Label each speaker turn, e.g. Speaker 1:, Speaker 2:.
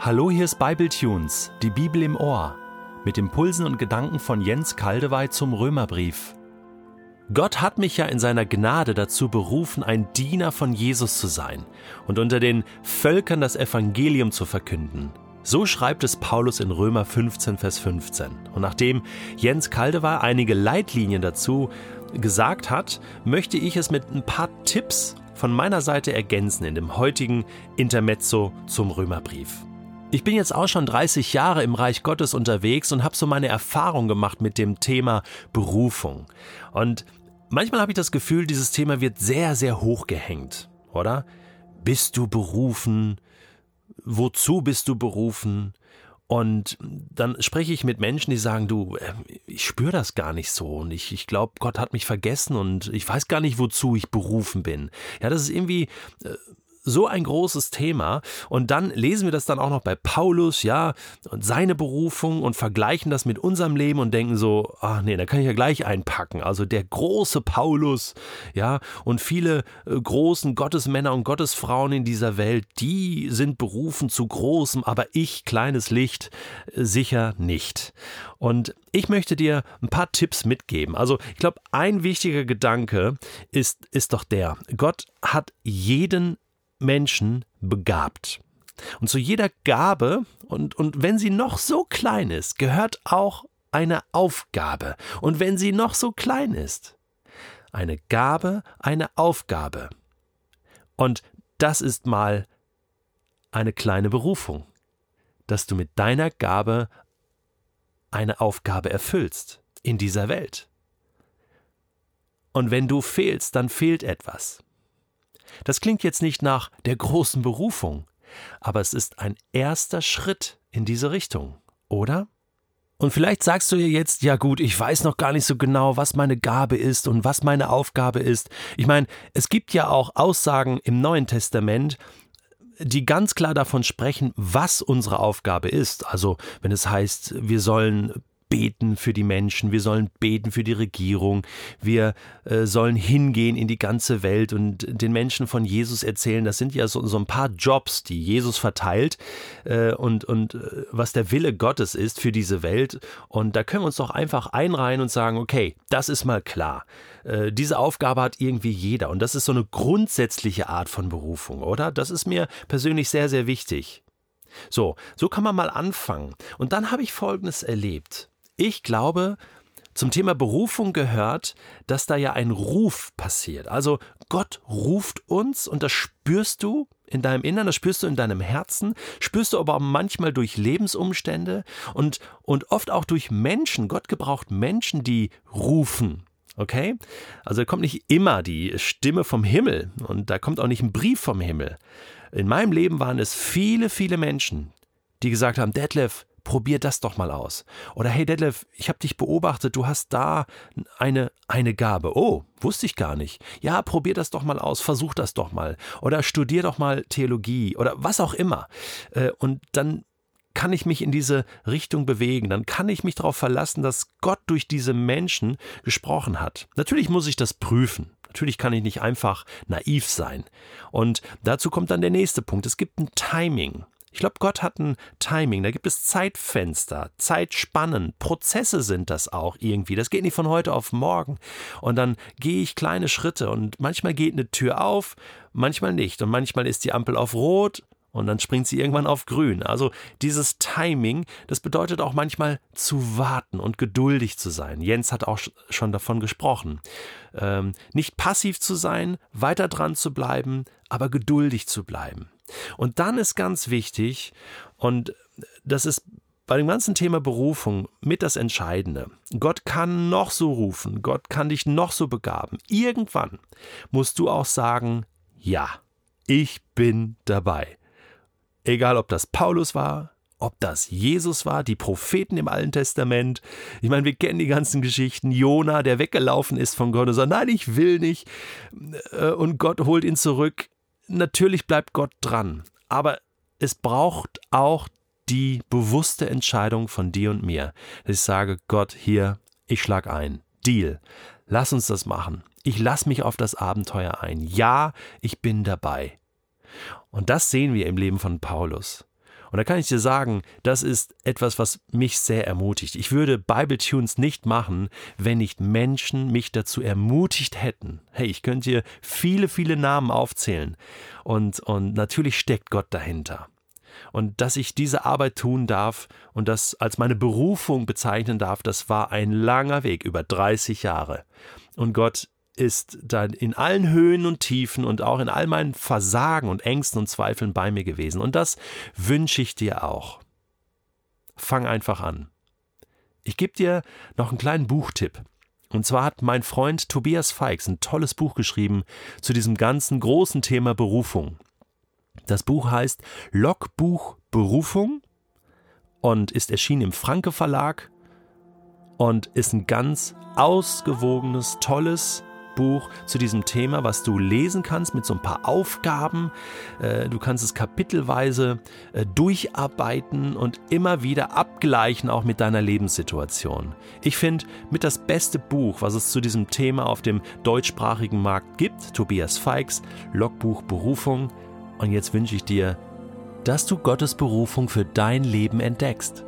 Speaker 1: Hallo, hier ist Bibletunes, die Bibel im Ohr, mit Impulsen und Gedanken von Jens Kaldewey zum Römerbrief. Gott hat mich ja in seiner Gnade dazu berufen, ein Diener von Jesus zu sein und unter den Völkern das Evangelium zu verkünden. So schreibt es Paulus in Römer 15, Vers 15. Und nachdem Jens Kaldewey einige Leitlinien dazu gesagt hat, möchte ich es mit ein paar Tipps von meiner Seite ergänzen in dem heutigen Intermezzo zum Römerbrief. Ich bin jetzt auch schon 30 Jahre im Reich Gottes unterwegs und habe so meine Erfahrung gemacht mit dem Thema Berufung. Und manchmal habe ich das Gefühl, dieses Thema wird sehr, sehr hoch gehängt, oder? Bist du berufen? Wozu bist du berufen? Und dann spreche ich mit Menschen, die sagen, du, äh, ich spüre das gar nicht so und ich, ich glaube, Gott hat mich vergessen und ich weiß gar nicht, wozu ich berufen bin. Ja, das ist irgendwie äh, so ein großes Thema. Und dann lesen wir das dann auch noch bei Paulus, ja, und seine Berufung und vergleichen das mit unserem Leben und denken so, ach nee, da kann ich ja gleich einpacken. Also der große Paulus, ja, und viele äh, großen Gottesmänner und Gottesfrauen in dieser Welt, die sind berufen zu großem, aber ich, kleines Licht, äh, sicher nicht. Und ich möchte dir ein paar Tipps mitgeben. Also ich glaube, ein wichtiger Gedanke ist, ist doch der, Gott hat jeden Menschen begabt. Und zu jeder Gabe, und, und wenn sie noch so klein ist, gehört auch eine Aufgabe. Und wenn sie noch so klein ist, eine Gabe, eine Aufgabe. Und das ist mal eine kleine Berufung, dass du mit deiner Gabe eine Aufgabe erfüllst in dieser Welt. Und wenn du fehlst, dann fehlt etwas. Das klingt jetzt nicht nach der großen Berufung, aber es ist ein erster Schritt in diese Richtung, oder? Und vielleicht sagst du dir jetzt, ja gut, ich weiß noch gar nicht so genau, was meine Gabe ist und was meine Aufgabe ist. Ich meine, es gibt ja auch Aussagen im Neuen Testament, die ganz klar davon sprechen, was unsere Aufgabe ist. Also wenn es heißt, wir sollen beten für die Menschen, wir sollen beten für die Regierung, wir äh, sollen hingehen in die ganze Welt und den Menschen von Jesus erzählen. Das sind ja so, so ein paar Jobs, die Jesus verteilt äh, und, und äh, was der Wille Gottes ist für diese Welt. Und da können wir uns doch einfach einreihen und sagen, okay, das ist mal klar. Äh, diese Aufgabe hat irgendwie jeder und das ist so eine grundsätzliche Art von Berufung, oder? Das ist mir persönlich sehr, sehr wichtig. So, so kann man mal anfangen. Und dann habe ich Folgendes erlebt. Ich glaube, zum Thema Berufung gehört, dass da ja ein Ruf passiert. Also Gott ruft uns und das spürst du in deinem Innern, das spürst du in deinem Herzen, spürst du aber auch manchmal durch Lebensumstände und, und oft auch durch Menschen. Gott gebraucht Menschen, die rufen. Okay? Also da kommt nicht immer die Stimme vom Himmel und da kommt auch nicht ein Brief vom Himmel. In meinem Leben waren es viele, viele Menschen, die gesagt haben, Detlef, probier das doch mal aus. Oder hey Detlef, ich habe dich beobachtet, du hast da eine, eine Gabe. Oh, wusste ich gar nicht. Ja, probier das doch mal aus, versuch das doch mal. Oder studier doch mal Theologie oder was auch immer. Äh, und dann kann ich mich in diese Richtung bewegen, dann kann ich mich darauf verlassen, dass Gott durch diese Menschen gesprochen hat. Natürlich muss ich das prüfen. Natürlich kann ich nicht einfach naiv sein. Und dazu kommt dann der nächste Punkt. Es gibt ein Timing. Ich glaube, Gott hat ein Timing, da gibt es Zeitfenster, Zeitspannen, Prozesse sind das auch irgendwie. Das geht nicht von heute auf morgen. Und dann gehe ich kleine Schritte und manchmal geht eine Tür auf, manchmal nicht. Und manchmal ist die Ampel auf Rot und dann springt sie irgendwann auf grün. Also dieses Timing, das bedeutet auch manchmal zu warten und geduldig zu sein. Jens hat auch schon davon gesprochen. Ähm, nicht passiv zu sein, weiter dran zu bleiben, aber geduldig zu bleiben. Und dann ist ganz wichtig, und das ist bei dem ganzen Thema Berufung mit das Entscheidende. Gott kann noch so rufen, Gott kann dich noch so begaben. Irgendwann musst du auch sagen, ja, ich bin dabei. Egal ob das Paulus war, ob das Jesus war, die Propheten im Alten Testament. Ich meine, wir kennen die ganzen Geschichten. Jona, der weggelaufen ist von Gott und sagt, nein, ich will nicht. Äh, und Gott holt ihn zurück natürlich bleibt Gott dran, aber es braucht auch die bewusste Entscheidung von dir und mir, ich sage, Gott, hier, ich schlag ein. Deal. Lass uns das machen. Ich lass mich auf das Abenteuer ein. Ja, ich bin dabei. Und das sehen wir im Leben von Paulus. Und da kann ich dir sagen, das ist etwas, was mich sehr ermutigt. Ich würde Bible Tunes nicht machen, wenn nicht Menschen mich dazu ermutigt hätten. Hey, ich könnte dir viele, viele Namen aufzählen. Und, und natürlich steckt Gott dahinter. Und dass ich diese Arbeit tun darf und das als meine Berufung bezeichnen darf, das war ein langer Weg, über 30 Jahre. Und Gott ist dann in allen Höhen und Tiefen und auch in all meinen Versagen und Ängsten und Zweifeln bei mir gewesen. Und das wünsche ich dir auch. Fang einfach an. Ich gebe dir noch einen kleinen Buchtipp. Und zwar hat mein Freund Tobias Feix ein tolles Buch geschrieben zu diesem ganzen großen Thema Berufung. Das Buch heißt Logbuch Berufung und ist erschienen im Franke Verlag und ist ein ganz ausgewogenes, tolles Buch zu diesem Thema, was du lesen kannst mit so ein paar Aufgaben. Äh, du kannst es kapitelweise äh, durcharbeiten und immer wieder abgleichen, auch mit deiner Lebenssituation. Ich finde mit das beste Buch, was es zu diesem Thema auf dem deutschsprachigen Markt gibt, Tobias Feix, Logbuch Berufung. Und jetzt wünsche ich dir, dass du Gottes Berufung für dein Leben entdeckst